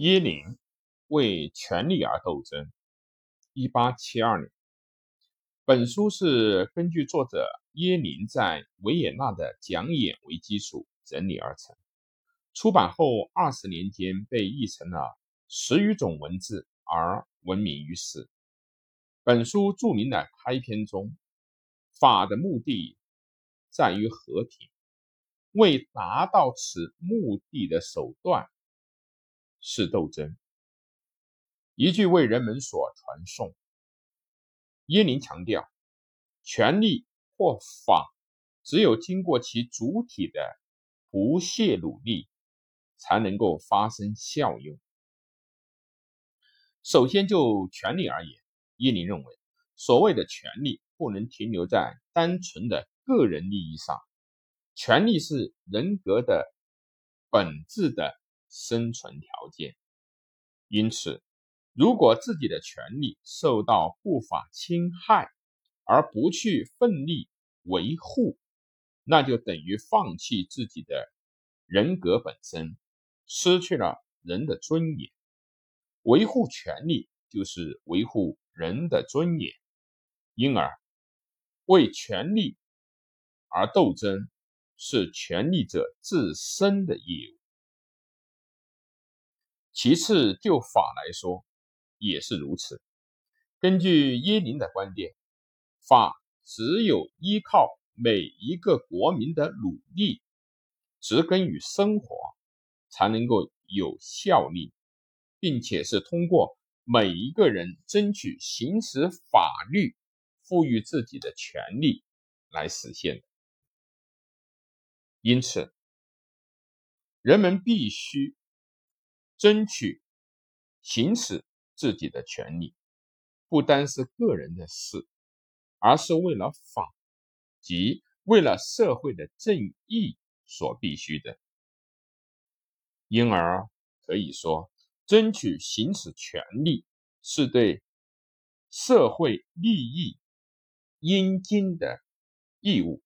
耶林为权力而斗争。一八七二年，本书是根据作者耶林在维也纳的讲演为基础整理而成。出版后二十年间，被译成了十余种文字而闻名于世。本书著名的开篇中，法的目的在于和平，为达到此目的的手段。是斗争，一句为人们所传颂。耶林强调，权力或法只有经过其主体的不懈努力，才能够发生效用。首先就权力而言，耶林认为，所谓的权力不能停留在单纯的个人利益上，权力是人格的本质的。生存条件。因此，如果自己的权利受到不法侵害，而不去奋力维护，那就等于放弃自己的人格本身，失去了人的尊严。维护权利就是维护人的尊严，因而为权利而斗争是权利者自身的义务。其次，就法来说，也是如此。根据耶林的观点，法只有依靠每一个国民的努力，植根于生活，才能够有效力，并且是通过每一个人争取行使法律赋予自己的权利来实现的。因此，人们必须。争取行使自己的权利，不单是个人的事，而是为了法，即为了社会的正义所必须的。因而可以说，争取行使权利是对社会利益应尽的义务。